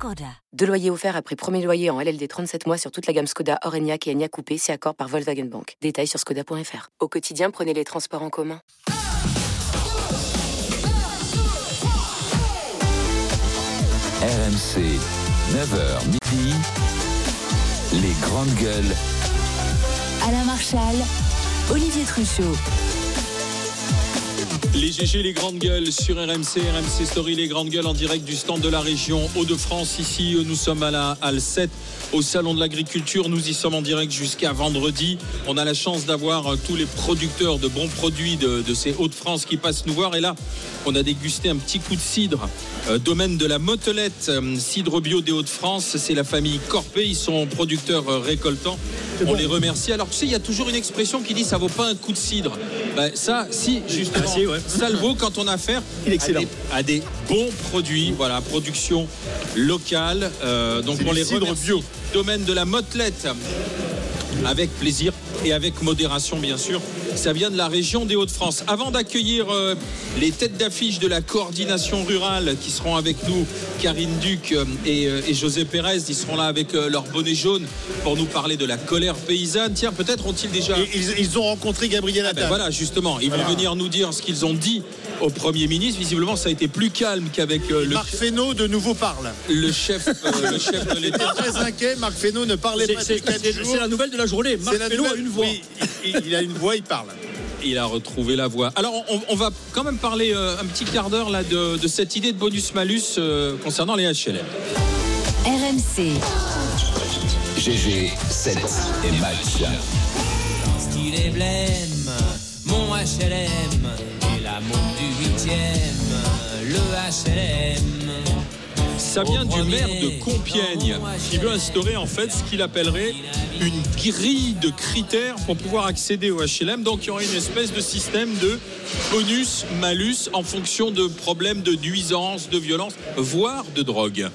Skoda. Deux loyers offerts après premier loyer en LLD 37 mois sur toute la gamme Skoda, Orenia et Enya Coupé, c'est accord par Volkswagen Bank. Détails sur skoda.fr. Au quotidien, prenez les transports en commun. RMC, 9h midi, les grandes gueules. Alain Marchal, Olivier Truchot. Les GG, les grandes gueules sur RMC, RMC Story, les grandes gueules en direct du stand de la région Hauts-de-France. Ici, nous sommes à la Halle 7 au Salon de l'Agriculture. Nous y sommes en direct jusqu'à vendredi. On a la chance d'avoir euh, tous les producteurs de bons produits de, de ces Hauts-de-France qui passent nous voir. Et là, on a dégusté un petit coup de cidre. Euh, domaine de la Motelette, euh, cidre bio des Hauts-de-France. C'est la famille Corpé. Ils sont producteurs euh, récoltants. On les remercie. Alors, tu sais, il y a toujours une expression qui dit ça vaut pas un coup de cidre. Ben, ça, si, justement, Ah, si, ouais. ça le vaut quand on a affaire Il est excellent. à des, à des bons produits. Voilà, production locale. Donc, on les cidre remercie. bio. Domaine de la Motelette. Avec plaisir et avec modération, bien sûr. Ça vient de la région des Hauts-de-France. Avant d'accueillir euh, les têtes d'affiche de la coordination rurale qui seront avec nous, Karine Duc euh, et, euh, et José Pérez, ils seront là avec euh, leur bonnet jaune pour nous parler de la colère paysanne. Tiens, peut-être ont-ils déjà. Ils, ils ont rencontré Gabriel Ah Attal. ben voilà, justement, ils vont venir nous dire ce qu'ils ont dit au Premier ministre. Visiblement, ça a été plus calme qu'avec euh, le, Marc Fesneau de nouveau parle. le chef, euh, le chef de l'État. très inquiet. Marc Fesneau ne parlait pas C'est la nouvelle de la journée. Marc Fesneau a une voix. oui, il, il a une voix, il parle. Il a retrouvé la voix. Alors, on, on va quand même parler euh, un petit quart d'heure là de, de cette idée de bonus-malus euh, concernant les HLM. RMC, GG, 7 et match. Style et blême, mon HLM, et l'amour du huitième, le HLM. Ça vient du maire de Compiègne qui veut instaurer en fait ce qu'il appellerait une grille de critères pour pouvoir accéder au HLM. Donc il y aurait une espèce de système de bonus-malus en fonction de problèmes de nuisance, de violence, voire de drogue.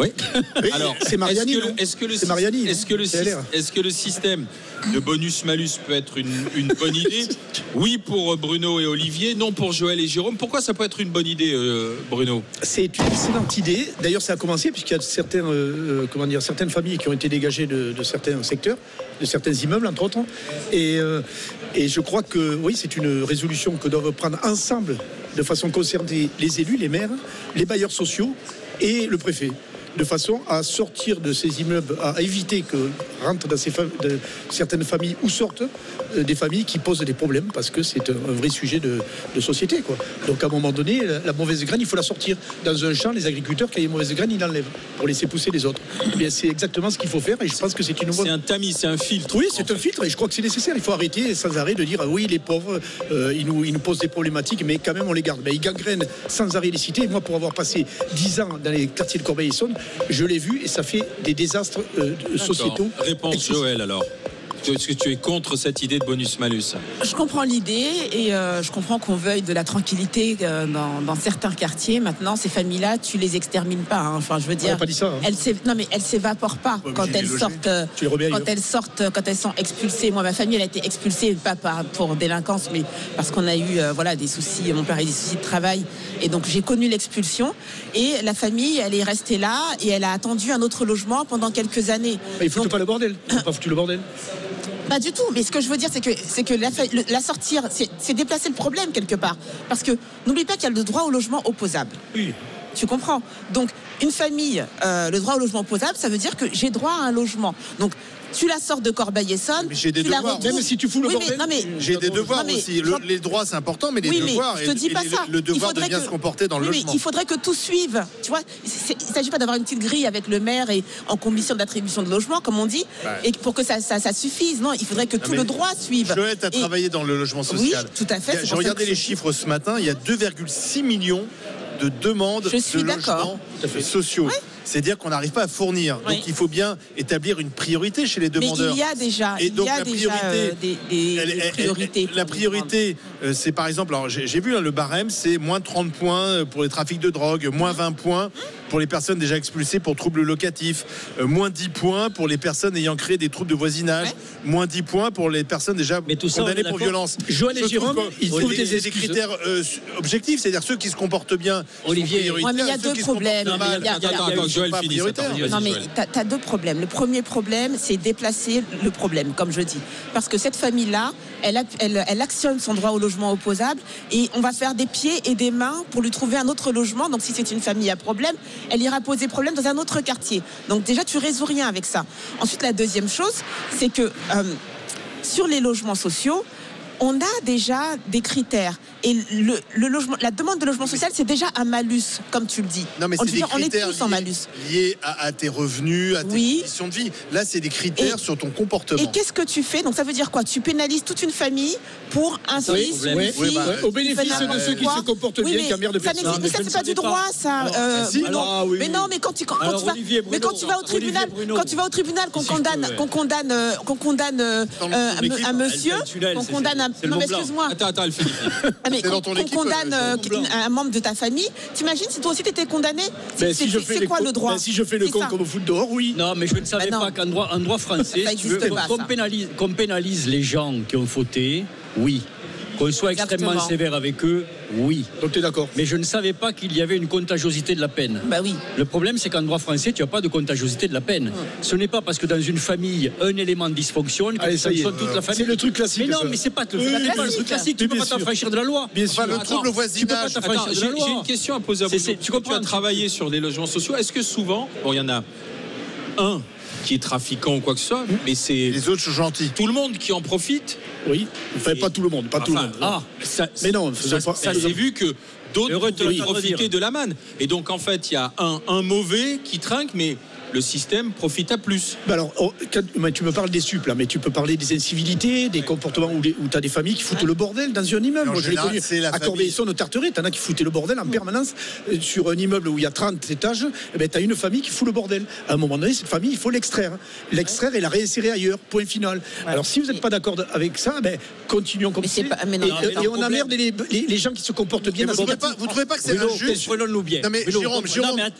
Oui. Alors, c'est Mariani, est-ce que, le- est-ce que le, C'est syst- Mariani, est-ce que le, C'est syst- LR. est-ce que le système de bonus-malus peut être une, une bonne idée? Oui pour Bruno et Olivier, non pour Joël et Jérôme. Pourquoi ça peut être une bonne idée, euh, Bruno? C'est une excellente idée. D'ailleurs, ça a commencé puisqu'il y a certains, euh, euh, comment dire, certaines familles qui ont été dégagées de, de certains secteurs, de certains immeubles, entre autres. Et, euh, et je crois que oui, c'est une résolution que doivent prendre ensemble, de façon concernée, les élus, les maires, les bailleurs sociaux et le préfet. De façon à sortir de ces immeubles, à éviter que rentrent dans ces fam- de certaines familles ou sortent euh, des familles qui posent des problèmes parce que c'est un, vrai sujet de, de société. Quoi. Donc à un moment donné, la, la mauvaise graine, il faut la sortir. Dans un champ, les agriculteurs, quand il y a une mauvaise graine, ils l'enlèvent pour laisser pousser les autres. Eh c'est exactement ce qu'il faut faire et je pense que c'est une bonne. C'est un tamis, c'est un filtre. Oui, c'est un filtre et je crois que c'est nécessaire. Il faut arrêter sans arrêt de dire ah oui, les pauvres, euh, ils, nous, ils nous posent des problématiques, mais quand même on les garde. Mais ils gangrènent sans arrêt les cités. Moi, pour avoir passé 10 ans dans les quartiers de Corbeil-Essonne, je l'ai vu et ça fait des désastres euh, sociétaux. Réponse. Joël alors. Est-ce que tu es contre cette idée de bonus-malus Je comprends l'idée et euh, je comprends qu'on veuille de la tranquillité euh, dans, dans certains quartiers. Maintenant, ces familles-là, tu les extermines pas. hein. Enfin, je veux On n'a dire, pas dit ça. hein. elles non mais elles s'évaporent pas quand elles sortent. euh, Tu les remets quand elles sortent, quand elles sont expulsées. Moi, ma famille, elle a été expulsée pas par- pour délinquance, mais parce qu'on a eu euh, voilà des soucis. Mon père a eu des soucis de travail et donc j'ai connu l'expulsion. Et la famille, elle est restée là et elle a attendu un autre logement pendant quelques années. Mais il faut Donc, pas le bordel. Ils n'ont pas foutu le bordel. Pas du tout. Mais ce que je veux dire, c'est que, c'est que la, sortir, c'est c'est déplacer le problème quelque part. Parce que n'oublie pas qu'il y a le droit au logement opposable. Oui. Tu comprends? Donc, une famille, euh, le droit au logement opposable, ça veut dire que j'ai droit à un logement. Donc, tu la sors de Corbeil-Essonne. Mais j'ai des devoirs. retrouves- Même si tu fous le Oui, bordel. mais- J'ai des devoirs Non, mais- aussi. Le- les droits, c'est important, mais les Oui, mais devoirs. je te dis et pas ça. Le Il devoir de faudrait bien que- se comporter dans le Oui, mais logement. il faudrait que tout suive. Tu vois, il ne s'agit pas d'avoir une petite grille avec le maire et en commission d'attribution de logement, comme on dit, Ouais. et pour que ça, ça, ça suffise. Non, il faudrait que tout le droit suive. Joël, Et- travaillé dans le logement social. Oui, tout à fait, J'ai regardé les chiffres ce matin. Il y a 2,6 millions de demandes Je suis de d'accord. logements sociaux. C'est-à-dire qu'on n'arrive pas à fournir. Oui. Donc il faut bien établir une priorité chez les Mais demandeurs. il y a déjà, Et il donc y a la déjà priorité, euh, des, des- Elle- des elle- priorités. elle- la priorité, c'est par exemple, alors j'ai vu hein, le barème, c'est moins 30 points euh, pour les trafics de drogue, moins 20 points pour les personnes déjà expulsées pour troubles locatifs, euh, moins 10 points pour les personnes ayant créé des troubles de voisinage, Ouais. moins 10 points pour les personnes déjà Mais tout ça, on condamnées pour violence. Joël et Jérôme, ils trouvent des, critères euh, objectifs, c'est-à-dire ceux qui se comportent bien. Olivier. prioritaires, Ouais, mais il y a deux problèmes. Il y a- Attends, attends, Joël Non mais tu as, deux problèmes. Le premier problème, c'est déplacer le problème, comme je dis. Parce que cette famille-là, elle, actionne son droit au logement opposable et on va faire des pieds et des mains pour lui trouver un autre logement. Donc si c'est une famille à problème, elle ira poser problème dans un autre quartier. Donc déjà, tu résous rien avec ça. Ensuite, la deuxième chose, c'est que euh, sur les logements sociaux, on a déjà des critères. Et le, le logement, la demande de logement social, c'est déjà un malus, comme tu le dis. Non, mais on, c'est des on est critères tous en liés, malus. liés à, à tes revenus, à tes Oui. conditions de vie. Là, c'est des critères Et- sur ton comportement. Et qu'est-ce que tu fais? Donc ça veut dire quoi? Tu pénalises toute une famille pour un Oui, fils, une fille. ouais, bah, au bénéfice de ceux qui se comportent Oui, bien, emmerdent ça personne. n'existe- Non, Mais ça, c'est pas du droit, ça. Oui, mais oui. non, mais quand tu, quand, quand Alors, tu vas, Olivier, Bruno, mais quand tu vas au tribunal, quand tu vas au tribunal, qu'on condamne, qu'on condamne, euh, qu'on condamne euh, un, monsieur, qu'on condamne un, non mais excuse-moi, Attends, attends, elle finit. Ah, mais qu'on condamne euh, euh, un membre de ta famille, t'imagines si toi aussi t'étais condamné? Ben, C'est si je c'est- quoi le droit? ben, si je fais le con ça. comme au foot dehors, oui. Non, mais je ne savais Bah pas qu'en droit, en droit français, qu'on pénalise, qu'on pénalise les gens qui ont fauté, oui. Qu'on soit extrêmement sévère avec eux, oui. Donc tu es d'accord. Mais je ne savais pas qu'il y avait une contagiosité de la peine. Bah oui. Le problème, c'est qu'en droit français, tu n'as pas de contagiosité de la peine. Ce n'est pas parce que dans une famille, un élément dysfonctionne que Allez, ça y est. toute la famille. C'est le truc classique, Mais non, ça. mais c'est pas le, Oui, pas le truc classique. Tu Oui, peux bien pas sûr. t'affranchir de la loi. Bien Enfin, sûr. le Attends, trouble au tu peux pas voisinage. t'affranchir Attends, de j'ai la loi. j'ai une question à poser à c'est- tu as travaillé sur les logements sociaux. Est-ce que souvent, bon, il y en a un qui est trafiquant ou quoi que ce soit, mais c'est Les autres sont gentils. tout le monde qui en profite. Oui. Enfin, pas tout le monde, pas tout le monde. Ah, ça, Mais non, ça, s'est vu que d'autres profiter dire. de la manne. Et donc, en fait, il y a un, un mauvais qui trinque, mais le système profite à plus. Bah alors, oh, quand- mais tu me parles des suples, là, mais tu peux parler des incivilités, des comportements où, tu as des familles qui foutent le bordel dans un immeuble. Moi, je l'ai connu la à. Corbeil-Essonne, au Tarteret, t'en as qui foutaient le bordel en permanence euh, sur un immeuble où il y a 30 étages. Eh ben, t'as une famille qui fout le bordel. À un moment donné, cette famille, il faut l'extraire. L'extraire et la réinsérer ailleurs. Point final. Alors, si vous n'êtes pas d'accord avec ça, ben, continuons comme ça. non, et, mais non, et on emmerde les, les- les gens qui se comportent bien vous ce trouvez pas, vous trouvez pas que c'est injuste. Non mais Jérôme,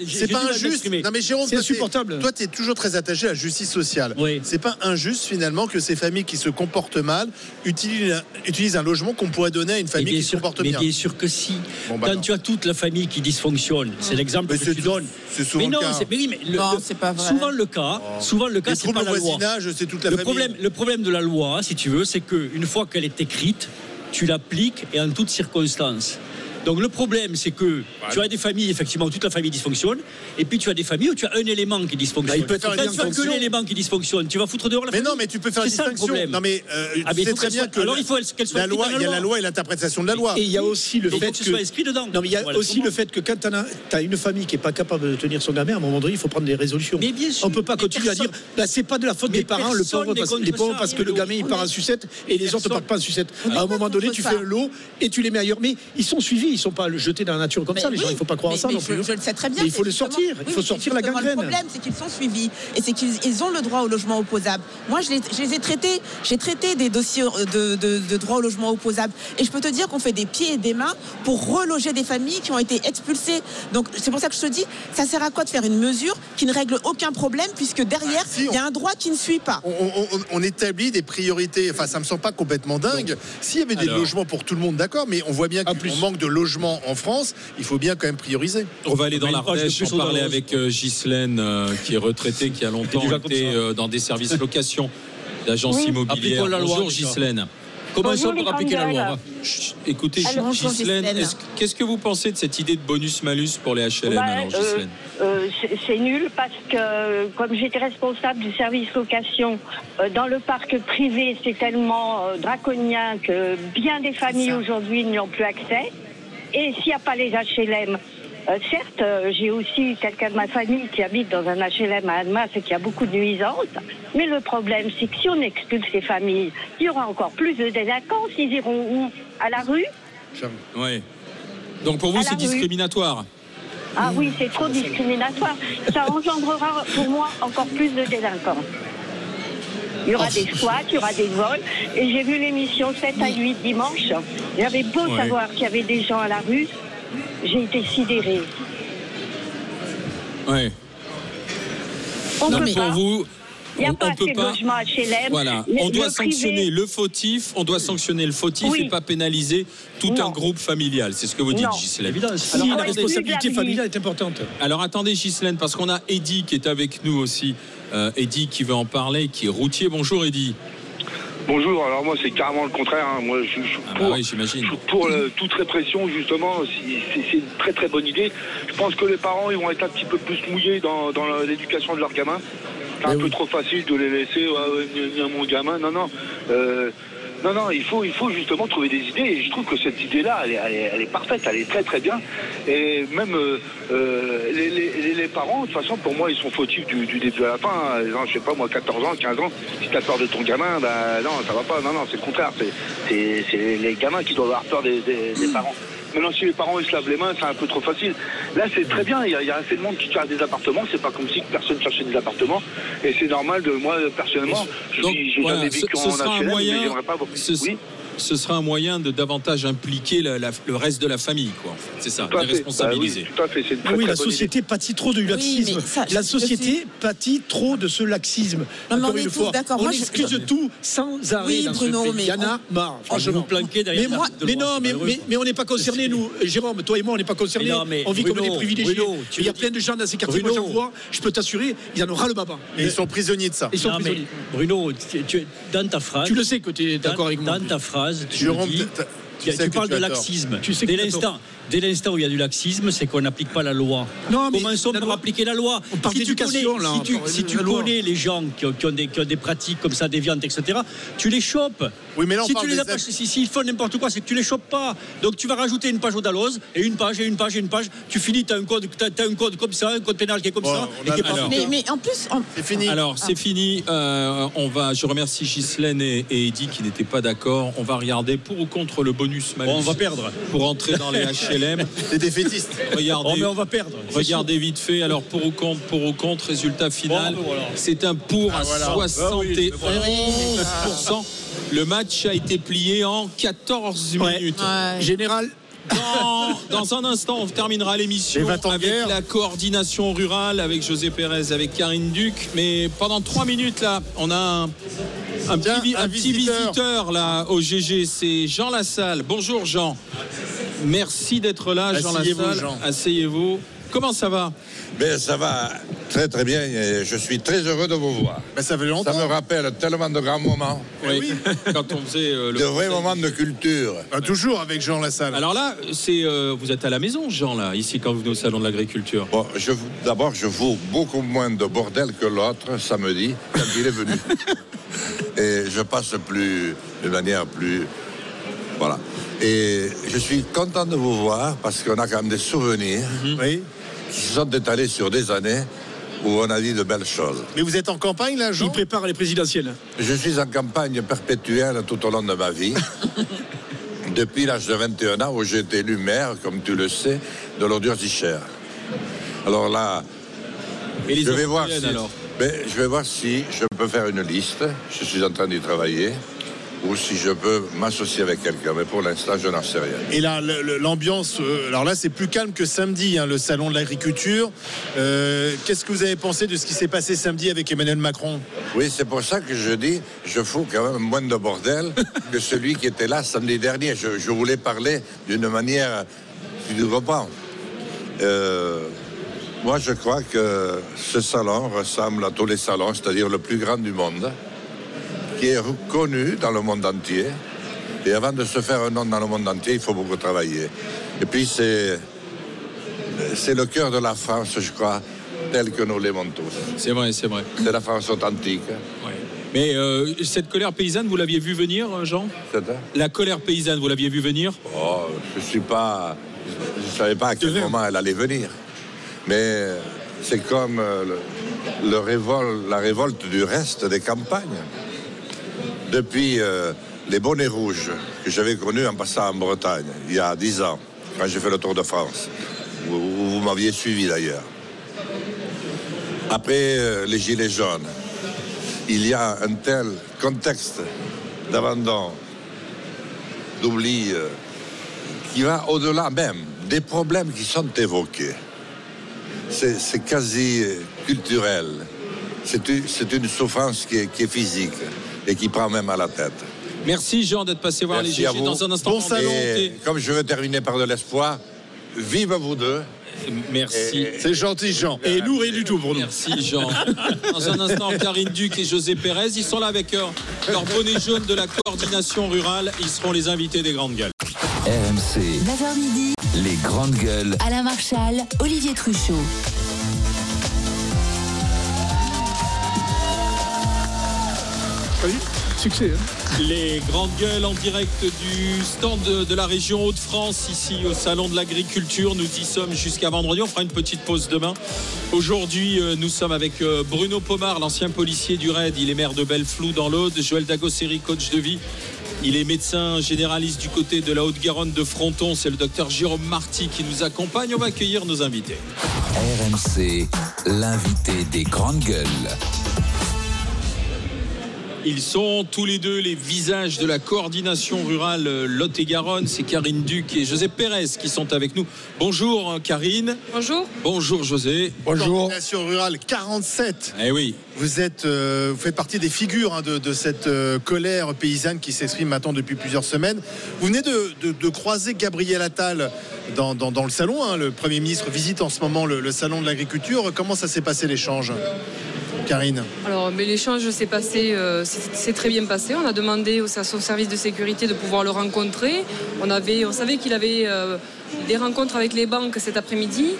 c'est pas injuste. Non mais Jérôme, C'est toi, Toi, tu es toujours très attaché à la justice sociale. Oui. C'est pas injuste finalement que ces familles qui se comportent mal utilisent, utilisent un logement qu'on pourrait donner à une Mais famille qui se comporte mais bien. bien sûr que si. Bon, bah Quand non. tu as toute la famille qui dysfonctionne, c'est l'exemple Mais que tu donnes. c'est souvent mais non, le cas. c'est mais oui, mais le- Non, le- pas vrai. souvent le cas. Souvent le cas, c'est pas la loi. voisinage, c'est toute la Le famille. problème, le problème de la loi, si tu veux, c'est qu'une fois qu'elle est écrite, tu l'appliques et en toutes circonstances. Donc le problème, c'est que tu as des familles, effectivement, où toute la famille dysfonctionne, et puis tu as des familles où tu as un élément qui dysfonctionne. Bah, il peut Quand bien tu as que l'élément qui dysfonctionne, tu vas foutre dehors la Mais famille. non, mais tu peux faire une C'est ça le distinction. problème. Non mais euh, Ah, mais tu sais très bien soit- que alors il faut qu'elle soit la loi, il y a la loi et l'interprétation de la loi. Et il y a aussi le fait que soit inscrit dedans. Non, mais il y a aussi le fait que quand tu as, une famille qui n'est pas capable de tenir son gamin, à un moment donné, il faut prendre des résolutions. Mais bien sûr, on ne peut pas mais continuer à dire bah, c'est pas de la faute Mais des parents, le pauvre, les pauvres parce que le gamin il part est- en sucette et les autres ne partent pas en sucette. Est À un moment donné, tu fais un lot et tu les mets ailleurs. Mais ils sont suivis, ils ne sont pas jetés dans la nature comme Mais ça, les oui, gens. Il ne faut pas croire mais- à ça mais non plus. Je, le sais très bien. Mais il faut le justement- sortir, il faut sortir la gangrène. Le problème, c'est qu'ils sont suivis et c'est qu'ils ils ont le droit au logement opposable. Moi, je les, je les ai traités, j'ai traité des dossiers de, de- de droit au logement opposable et je peux te dire qu'on fait des pieds et des mains pour reloger des familles qui ont été expulsées. Donc, c'est pour ça que je te dis, ça sert à quoi de faire une mesure qui ne règle aucun problème puisque derrière, Ah, si, il y a un droit qui ne suit pas. on, on- on- on établit des priorités. Enfin, ça me semble pas complètement dingue. S'il y avait des Alors. logements pour tout le monde, d'accord, mais on voit bien En qu'on plus. manque de logements en France. Il faut bien quand même prioriser. On va aller dans l'Ardèche, on parlait avec euh, Ghislaine, euh, qui est retraitée, qui a longtemps été euh, dans des services location d'agence Oui. immobilière. La loi, Bonjour. Ghislaine. Comment Bonjour, ça pour les appliquer la loi Chut, Écoutez, Alors, qu'est-ce que vous pensez de cette idée de bonus-malus pour les HLM Bah, euh, Euh, c'est- nul parce que comme j'étais responsable du service location euh, dans le parc privé, c'est tellement euh, draconien que bien des familles aujourd'hui n'y ont plus accès. Et s'il n'y a pas les HLM, euh, certes, euh, j'ai aussi quelqu'un de ma famille qui habite dans un HLM à Annemasse et qui a beaucoup de nuisances. Mais le problème, c'est que si on expulse ces familles, il y aura encore plus de délinquance. Ils iront où? À la rue? Ouais. Donc pour vous, c'est discriminatoire Ah oui, c'est trop discriminatoire. Ça engendrera pour moi encore plus de délinquance. Il y aura des squats, il y aura des vols. Et j'ai vu l'émission 7 à 8 dimanche. J'avais beau Ouais. savoir qu'il y avait des gens à la rue. J'ai été sidérée. Ouais. On Donc peut pour pas. vous, Il n'y a on, pas on assez de pas. logements HLM. Voilà, Le- on le doit privé- sanctionner le fautif, on doit sanctionner le fautif Oui. et pas pénaliser tout Non. un groupe familial. C'est ce que vous dites. Évident. Si, Alors, la responsabilité familiale est importante. alors attendez, Ghislaine, parce qu'on a Eddy qui est avec nous aussi. Euh, Eddy qui veut en parler, qui est routier. Bonjour Eddy. Bonjour, alors moi c'est carrément le contraire. hein. Moi je, suis Ah pour, bah oui, j'imagine. je suis pour toute répression justement. C'est c'est une très très bonne idée. Je pense que les parents ils vont être un petit peu plus mouillés dans, l'éducation de leurs gamins. C'est un peu trop facile de les laisser ouais, ouais, mon gamin. Non non. Euh, non, non, il faut, il faut justement trouver des idées et je trouve que cette idée-là, elle est, elle, est, elle est parfaite, elle est très très bien. Et même euh, euh, les, les- les- parents, de toute façon, pour moi, ils sont fautifs du, du début à la fin. hein. Genre, je sais pas, moi, 14 ans, 15 ans, si t'as peur de ton gamin, ben non, ça va pas. Non, non, c'est le contraire. C'est- les gamins qui doivent avoir peur des, des- des parents. Maintenant, si les parents ils se lavent les mains, c'est un peu trop facile. Là, c'est très bien. Il y, a, il y a assez de monde qui cherche des appartements. C'est pas comme si personne cherchait des appartements. Et c'est normal de moi, personnellement, je suis- j'ai voilà, jamais ce, vécu ce en sera un HLM, mais moyen. j'aimerais pas. Ce, Oui. Ce sera un moyen de davantage impliquer la- la- le reste de la famille, quoi. C'est ça, les fait. responsabiliser. Bah oui, tout à fait. C'est une très, Oui, très la société pâtit trop du laxisme. mais ça, la société pâtit trop de ce laxisme. Non, mais Encore on est une tous fois, d'accord. on Moi, je- excuse tout sans arrêt. Oui, dans ce Bruno, pays. mais Il y en a marre, Vous franchement. vous planquez derrière Mais, moi, mais non, mais, mais, mais on n'est pas concernés, nous. Jérôme, toi et moi, on n'est pas concernés. Mais non, mais on vit comme Bruno, des privilégiés. Bruno, il y a le plein de gens dans ces quartiers, moi Bruno. j'en vois, je peux t'assurer, ils en ont ras le baba. Et ils sont prisonniers de ça. Ils sont mais prisonniers. Bruno, dans ta phrase. Tu le sais que tu es d'accord avec moi. Dans ta phrase, tu Jérôme, dis. t'as- tu tu, sais que parles tu de laxisme. Tu sais que dès l'instant, dès l'instant où il y a du laxisme, c'est qu'on n'applique pas la loi. Non, mais Commençons par appliquer la loi. On parle si tu connais, là, si tu, on si connais les gens qui ont, qui ont des, qui ont des pratiques comme ça déviantes, etc., tu les chopes. Oui, mais là, on si parle tu les des as actes- si- s'ils font n'importe quoi, c'est que tu les chopes pas. Donc tu vas rajouter une page au Dalloz et une page et une page et une page. Tu finis, tu as un code, t'as- t'as un code comme ça, un code pénal qui est comme Bon, ça. on et qui est pas alors- Mais, mais en plus, en- C'est fini. Alors, Ah. c'est fini. Euh, on va, je remercie Ghislaine et, et Eddy qui n'étaient pas d'accord. On va regarder pour ou contre le bonus malus. Bon, on va perdre. Pour entrer dans les HLM. Des défaitistes. Regardez, Oh, mais on va perdre. regardez vite fait. Alors, pour ou contre, pour ou contre, résultat final. Bon, voilà. C'est un pour à voilà. 71%. Le match a été plié en 14 Ouais. minutes. Ouais. Général, Dans, dans un instant, on terminera l'émission Les 20 ans de avec guerre. la coordination rurale, avec José Pérez, avec Karine Duc. Mais pendant trois minutes, là, on a un, un Tiens, petit, un un petit visiteur. visiteur là, au GG. C'est Jean Lassalle. Bonjour, Jean. Merci d'être là, Jean Asseyez-vous, Lassalle. Jean. Asseyez-vous. Comment ça va? Ben, ça va très très bien et je suis très heureux de vous voir. Ben, ça fait Ça longtemps. me rappelle tellement de grands moments, Oui. Quand on faisait euh, le. de vrais moments de culture. Ah, toujours avec Jean Lassalle. Alors là, c'est euh, vous êtes à la maison, Jean, là, ici, quand vous venez au Salon de l'Agriculture. Bon, je vous- d'abord, je vaux beaucoup moins de bordel que l'autre samedi quand il est venu. et je passe plus de manière plus. Voilà. Et je suis content de vous voir parce qu'on a quand même des souvenirs Oui. qui se sont étalés sur des années où on a dit de belles choses. Mais vous êtes en campagne là, Jean? Il prépare les présidentielles. Je suis en campagne perpétuelle tout au long de ma vie. Depuis l'âge de 21 ans où j'ai été élu maire, comme tu le sais, de l'Ordure d'Icher. Alors là, Et je vais, voir si, alors? Ben, je vais voir si je peux faire une liste. Je suis en train d'y travailler. Ou si je peux m'associer avec quelqu'un. Mais pour l'instant, je n'en sais rien. Et là, l'ambiance, euh, alors là, c'est plus calme que samedi, hein, le salon de l'agriculture. Euh, Qu'est-ce que vous avez pensé de ce qui s'est passé samedi avec Emmanuel Macron? Oui, c'est pour ça que je dis, je fous quand même moins de bordel que celui qui était là samedi dernier. Je, je voulais parler d'une manière, tu comprends. Euh, moi, je crois que ce salon ressemble à tous les salons, c'est-à-dire le plus grand du monde, qui est reconnu dans le monde entier. Et avant de se faire un nom dans le monde entier, il faut beaucoup travailler. Et puis, c'est, c'est le cœur de la France, je crois, tel que nous l'aimons tous. C'est vrai, c'est vrai. C'est la France authentique. Mais euh, cette colère paysanne, vous l'aviez vu venir, euh, Jean? La colère paysanne, vous l'aviez vu venir? Oh, je suis pas. Je ne savais pas à quel moment elle allait venir. Mais c'est comme euh, le, le révol- la révolte du reste des campagnes. Depuis euh, les bonnets rouges que j'avais connus en passant en Bretagne, il y a dix ans, quand j'ai fait le Tour de France, où vous m'aviez suivi d'ailleurs. Après euh, les Gilets jaunes, il y a un tel contexte d'abandon, d'oubli, euh, qui va au-delà même des problèmes qui sont évoqués. C'est quasi culturel. C'est une, souffrance qui est physique et qui prend même à la tête. Merci Jean d'être passé voir Merci les GG dans un instant. Et comme je veux terminer par de l'espoir, vive vous deux. Merci. C'est gentil, Jean. Et nous, rien du tout pour nous. Merci Jean. Dans un instant, Karine Duc et José Pérez, ils sont là avec leur, leur bonnet jaune de la coordination rurale. Ils seront les invités des grandes gueules. RMC, 9h midi, les grandes gueules. Alain Marchal, Olivier Truchot. Succès. hein. Les grandes gueules en direct du stand de, de la région Hauts-de-France, ici au Salon de l'Agriculture. Nous y sommes jusqu'à vendredi. On fera une petite pause demain. Aujourd'hui, euh, nous sommes avec euh, Bruno Pomar, l'ancien policier du RAID. Il est maire de Belleflou dans l'Aude. Joël Dagosseri, coach de vie. Il est médecin généraliste du côté de la Haute-Garonne de Fronton. C'est le docteur Jérôme Marty qui nous accompagne. On va accueillir nos invités. RMC, l'invité des grandes gueules. Ils sont tous les deux les visages de la coordination rurale euh, Lot-et-Garonne. C'est Karine Duc et José Pérez qui sont avec nous. Bonjour hein, Karine. Bonjour. Bonjour José. Coordination rurale 47. Eh oui. Vous êtes, euh, vous faites partie des figures hein, de, de cette euh, colère paysanne qui s'exprime maintenant depuis plusieurs semaines. Vous venez de, de- de croiser Gabriel Attal dans, dans- dans le salon. hein. le Premier ministre visite en ce moment le, le salon de l'agriculture. Comment ça s'est passé l'échange? Alors, mais l'échange s'est passé, euh, c'est c'est très bien passé. On a demandé au à son service de sécurité de pouvoir le rencontrer. On avait, on savait qu'il avait euh, des rencontres avec les banques cet après-midi.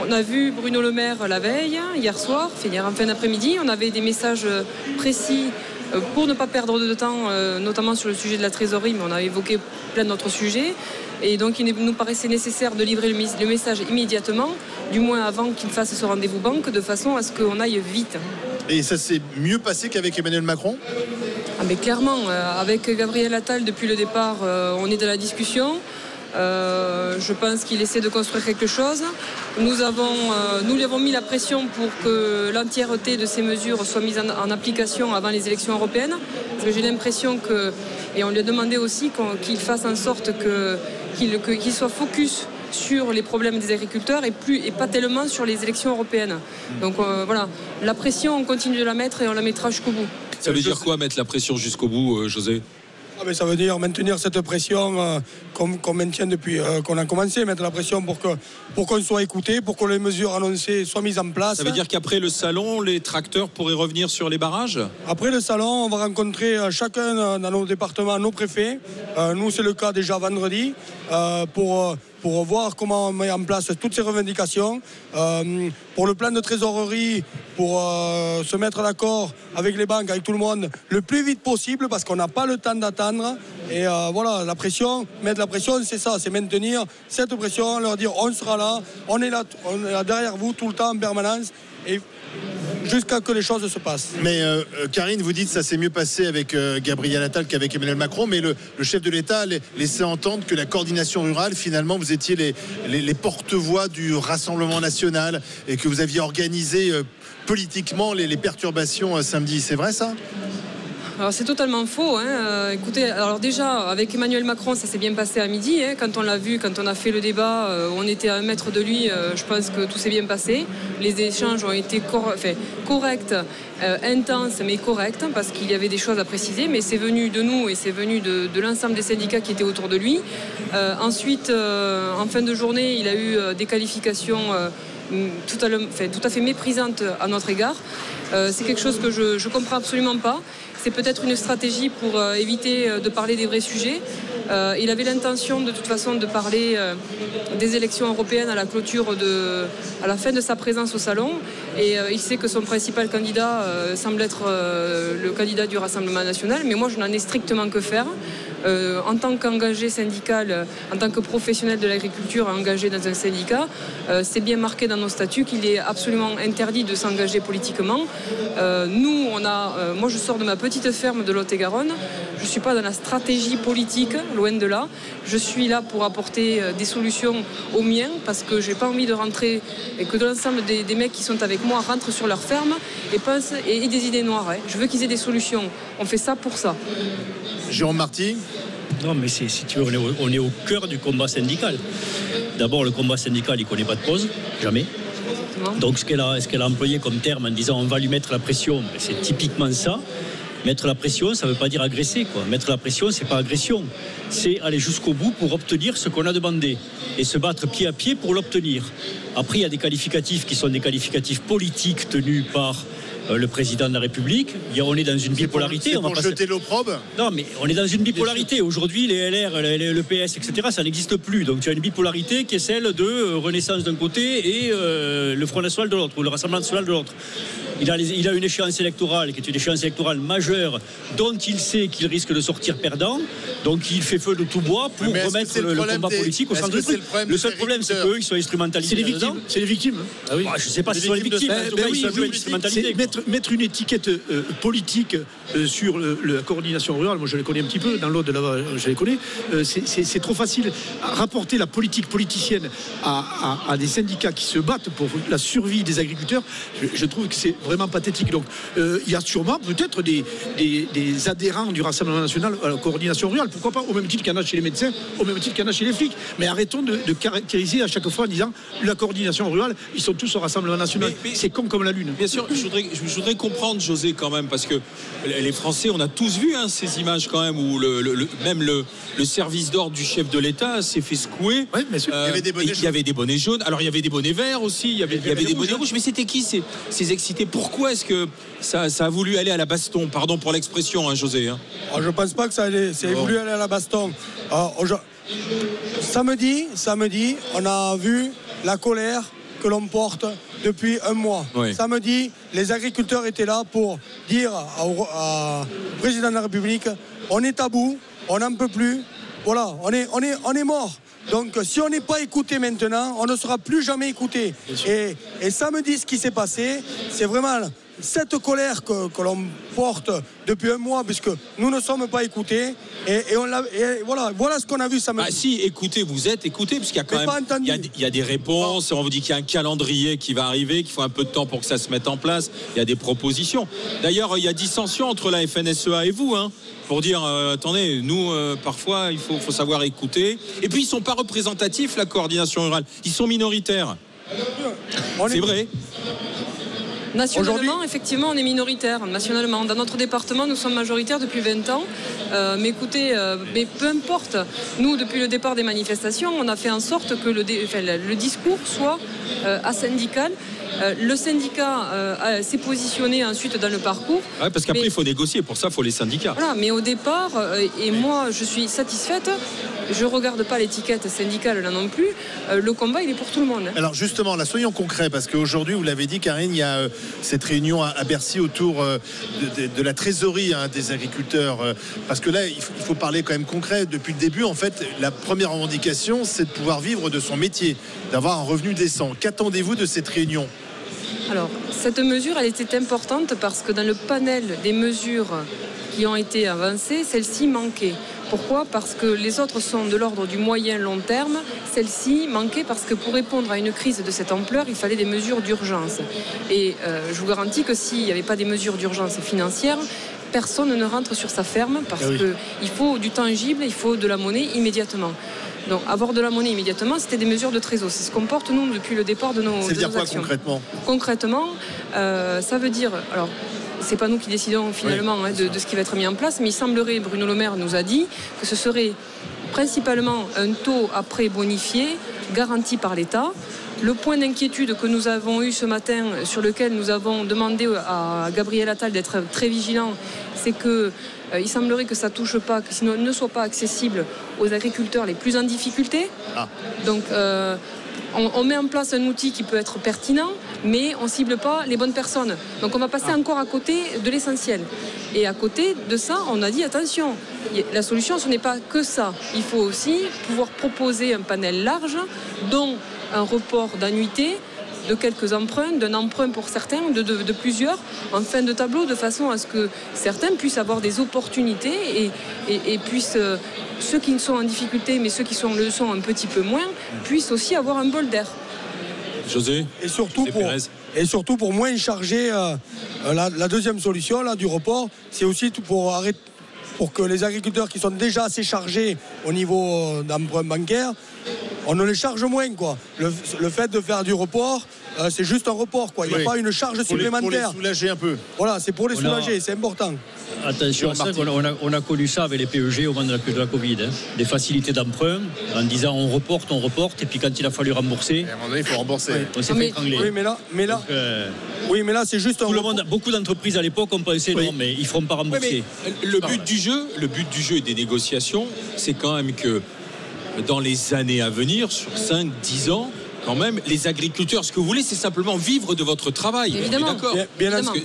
On a vu Bruno Le Maire la veille, hier soir, enfin, hier en fin d'après-midi. On avait des messages euh, précis euh, pour ne pas perdre de temps, euh, notamment sur le sujet de la trésorerie, mais on a évoqué plein d'autres sujets. Et donc, il nous paraissait nécessaire de livrer le message immédiatement, du moins avant qu'il fasse ce rendez-vous banque, de façon à ce qu'on aille vite. Et ça s'est mieux passé qu'avec Emmanuel Macron Ah, mais clairement, euh, avec Gabriel Attal, depuis le départ, euh, on est dans la discussion. Euh, je pense qu'il essaie de construire quelque chose. Nous, avons, nous lui avons mis la pression pour que l'entièreté de ces mesures soit mise en, application avant les élections européennes. J'ai l'impression que, et on lui a demandé aussi qu'il fasse en sorte qu'il soit focus sur les problèmes des agriculteurs et, plus, et pas tellement sur les élections européennes. Donc euh, voilà, la pression, on continue de la mettre et on la mettra jusqu'au bout. Ça veut dire quoi mettre la pression jusqu'au bout, euh, José? Ah, mais ça veut dire maintenir cette pression euh, qu'on qu'on maintient depuis euh, qu'on a commencé, mettre la pression pour que pour qu'on soit écouté, pour que les mesures annoncées soient mises en place. Ça veut dire qu'après le salon, les tracteurs pourraient revenir sur les barrages? Après le salon, on va rencontrer euh, chacun euh, dans nos départements nos préfets. Euh, nous, c'est le cas déjà vendredi, euh, pour, pour voir comment on met en place toutes ces revendications. Euh, pour le plan de trésorerie, pour euh, se mettre d'accord avec les banques, avec tout le monde, le plus vite possible, parce qu'on n'a pas le temps d'attendre. Et euh, voilà, la pression, mettre la pression, c'est ça, c'est maintenir cette pression, leur dire on sera là, on est là, on est là derrière vous tout le temps en permanence. Et jusqu'à que les choses se passent. Mais euh, euh, Karine, vous dites que ça s'est mieux passé avec euh, Gabriel Attal qu'avec Emmanuel Macron, mais le, chef de l'État a la- laissé entendre que la coordination rurale, finalement, vous étiez les, porte-voix du Rassemblement national et que vous aviez organisé politiquement les, perturbations samedi. C'est vrai ça? Alors c'est totalement faux. hein. Euh, alors déjà avec Emmanuel Macron, ça s'est bien passé à midi. hein. Quand on l'a vu, quand on a fait le débat, euh, on était à un mètre de lui. euh, je pense que tout s'est bien passé. Les échanges ont été corrects, intenses, mais corrects parce qu'il y avait des choses à préciser. Mais c'est venu de nous et c'est venu de, l'ensemble des syndicats qui étaient autour de lui. Ensuite, en fin de journée, il a eu des qualifications. euh, tout à, enfin, tout à fait méprisante à notre égard. C'est quelque chose que je ne comprends absolument pas. C'est peut-être une stratégie pour euh, éviter euh, de parler des vrais sujets. Euh, il avait l'intention de toute façon de parler des élections européennes à la clôture à la fin de sa présence au salon. Et il sait que son principal candidat semble être le candidat du Rassemblement national. Mais moi, je n'en ai strictement que faire. Euh, en tant qu'engagé syndical, euh, en tant que professionnel de l'agriculture engagé dans un syndicat, euh, c'est bien marqué dans nos statuts qu'il est absolument interdit de s'engager politiquement. Nous, on a, moi je sors de ma petite ferme de Lot-et-Garonne. Je ne suis pas dans la stratégie politique, loin de là. Je suis là pour apporter euh, des solutions aux miens parce que je n'ai pas envie de rentrer et que l'ensemble des, des, mecs qui sont avec moi rentrent sur leur ferme et pensent et, et des idées noires. Hein. Je veux qu'ils aient des solutions. On fait ça pour ça. Jérôme Marty non, mais si tu veux, on est, au, on est, au, cœur du combat syndical. D'abord, le combat syndical, il ne connaît pas de pause, jamais. Donc, ce qu'elle a, qu a, employé comme terme en disant on va lui mettre la pression, c'est typiquement ça. Mettre la pression, ça ne veut pas dire agresser. Quoi. Mettre la pression, c'est pas agression. C'est aller jusqu'au bout pour obtenir ce qu'on a demandé et se battre pied à pied pour l'obtenir. Après, il y a des qualificatifs qui sont des qualificatifs politiques tenus par le président de la République. On est dans une bipolarité. Pour, on va pour jeter l'opprobre Non, mais on est dans une bipolarité. Aujourd'hui, les LR, le PS, etc., ça n'existe plus. Donc tu as une bipolarité qui est celle de Renaissance d'un côté et euh, le Front National de l'autre, ou le Rassemblement National de l'autre. Il a, les, il a, une échéance électorale qui est une échéance électorale majeure dont il sait qu'il risque de sortir perdant. Donc il fait feu de tout bois pour remettre le, le, combat des, politique au centre du truc. Le, le seul problème, c'est qu'eux, ils sont instrumentalisés. C'est les victimes. C'est les victimes. Ah oui. bah, je ne sais pas si ce sont les victimes. En tout cas, ils sont oui, instrumentalisés. Mettre, mettre, une étiquette euh, politique euh, sur le, la coordination rurale, moi je les connais un petit peu, dans l'autre là-bas, je les connais, euh, c'est trop facile. Rapporter la politique politicienne à, à, à, des syndicats qui se battent pour la survie des agriculteurs, je, je trouve que c'est vraiment pathétique. Donc euh, il y a sûrement peut-être des, des, des, adhérents du Rassemblement national à la coordination rurale, pourquoi pas, au même titre qu'il y en a chez les médecins, au même titre qu'il y en a chez les flics. Mais arrêtons de, de, caractériser à chaque fois en disant la coordination rurale, ils sont tous au Rassemblement national. C'est con comme la lune. Bien sûr, je voudrais, je voudrais comprendre, José, quand même, parce que les Français, on a tous vu hein, ces images quand même où le, le, le même le, service d'ordre du chef de l'État s'est fait secouer. Oui, mais euh, il y avait des bonnets Il y avait des bonnets jaunes. Alors il y avait des bonnets verts aussi. Il y avait, il y avait des bonnets rouges. Mais c'était qui ces, ces excités? Pourquoi est-ce que ça, ça, a voulu aller à la baston? Pardon pour l'expression, hein, José. Hein. Oh, je pense pas que ça ait, ça ait bon. voulu aller à la baston. Oh, samedi, samedi, on a vu la colère que l'on porte depuis un mois. Oui. Samedi, les agriculteurs étaient là pour dire au, président de la République on est bout, on n'en peut plus, voilà, on est, on est, on est mort. Donc si on n'est pas écouté maintenant, on ne sera plus jamais écouté. Et, et, samedi, ce qui s'est passé, c'est vraiment cette colère que, que l'on porte depuis un mois, puisque nous ne sommes pas écoutés. Et, et, on et voilà, voilà ce qu'on a vu samedi. Ah si, écoutez, vous êtes écoutés, parce qu'il y a quand même il y a, il y a, des réponses, on vous dit qu'il y a un calendrier qui va arriver, qu'il faut un peu de temps pour que ça se mette en place. Il y a des propositions. D'ailleurs, il y a dissension entre la FNSEA et vous, hein, pour dire, euh, attendez, nous, euh, parfois, il faut, faut, savoir écouter. Et puis, ils ne sont pas représentatifs, la coordination rurale. Ils sont minoritaires. C'est vrai. Nationalement, effectivement, on est minoritaire. Nationalement, dans notre département, nous sommes majoritaires depuis 20 ans. Euh, mais écoutez, euh, mais peu importe. Nous, depuis le départ des manifestations, on a fait en sorte que le, enfin, le discours soit euh, asyndical. Le syndicat s'est positionné ensuite dans le parcours. Ouais, parce qu'après, il faut négocier. Pour ça, il faut les syndicats. Voilà, mais au départ, et moi, je suis satisfaite je ne regarde pas l'étiquette syndicale là non plus. Euh, le combat, il est pour tout le monde. Hein. Alors justement, là, soyons concrets, parce qu'aujourd'hui, vous l'avez dit, Karine, il y a euh, cette réunion à, à, Bercy autour euh, de, de, de, la trésorerie hein, des agriculteurs. Euh, parce que là, il faut, il faut, parler quand même concret. Depuis le début, en fait, la première revendication, c'est de pouvoir vivre de son métier, d'avoir un revenu décent. Qu'attendez-vous de cette réunion? Alors, cette mesure, elle était importante parce que dans le panel des mesures qui ont été avancées, celle-ci manquait. Pourquoi? Parce que les autres sont de l'ordre du moyen long terme. Celle-ci manquait parce que pour répondre à une crise de cette ampleur, il fallait des mesures d'urgence. Et euh, je vous garantis que s'il n'y avait pas des mesures d'urgence financière, personne ne rentre sur sa ferme parce Ah oui. qu'il faut du tangible, il faut de la monnaie immédiatement. Donc avoir de la monnaie immédiatement, c'était des mesures de trésor. C'est ce qu'on porte nous depuis le départ de nos, ça veut de dire nos quoi, actions. concrètement? Concrètement, euh, ça veut dire alors c'est pas nous qui décidons finalement oui, hein, de, de, ce qui va être mis en place, mais il semblerait, Bruno Le Maire nous a dit que ce serait principalement un taux après bonifié garanti par l'État. Le point d'inquiétude que nous avons eu ce matin, sur lequel nous avons demandé à Gabriel Attal d'être très vigilant, c'est que euh, il semblerait que ça touche pas, que sinon ne soit pas accessible aux agriculteurs les plus en difficulté. Ah. Donc euh, on, on, met en place un outil qui peut être pertinent, mais on cible pas les bonnes personnes. Donc on va passer ah. encore à côté de l'essentiel. Et à côté de ça, on a dit attention, la solution ce n'est pas que ça. Il faut aussi pouvoir proposer un panel large, dont un report d'annuité de quelques emprunts, d'un emprunt pour certains, de, de- de plusieurs, en fin de tableau, de façon à ce que certains puissent avoir des opportunités et, et- et puissent, euh, ceux qui sont en difficulté, mais ceux qui sont, le sont un petit peu moins, puissent aussi avoir un bol d'air. José Et surtout, José pour, Pérez. et surtout pour moins charger euh, euh, la, la deuxième solution là, du report, c'est aussi tout pour arrêter pour que les agriculteurs qui sont déjà assez chargés au niveau d'emprunt bancaire, on ne les charge moins. Quoi. Le, le fait de faire du report, euh, c'est juste un report. Quoi. Il n'y a Oui. pas une charge Pour les- pour les supplémentaire. soulager un peu. Voilà, c'est pour les On a- soulager, c'est important. Attention ça, on a, on a connu ça avec les PEG au moment de la, de la Covid. hein. Des facilités d'emprunt en disant on reporte, on reporte, et puis quand il a fallu rembourser, À un moment donné, il faut rembourser. on s'est fait étrangler. Oui, mais là, mais là, Donc, euh, oui, mais là c'est juste un tout le report. monde, beaucoup d'entreprises à l'époque ont pensé non, mais ils ne feront pas rembourser. mais le but du jeu, le but du jeu et des négociations, c'est quand même que dans les années à venir, sur 5, 10 ans, quand même, les agriculteurs, ce que vous voulez, c'est simplement vivre de votre travail. Évidemment. D'accord.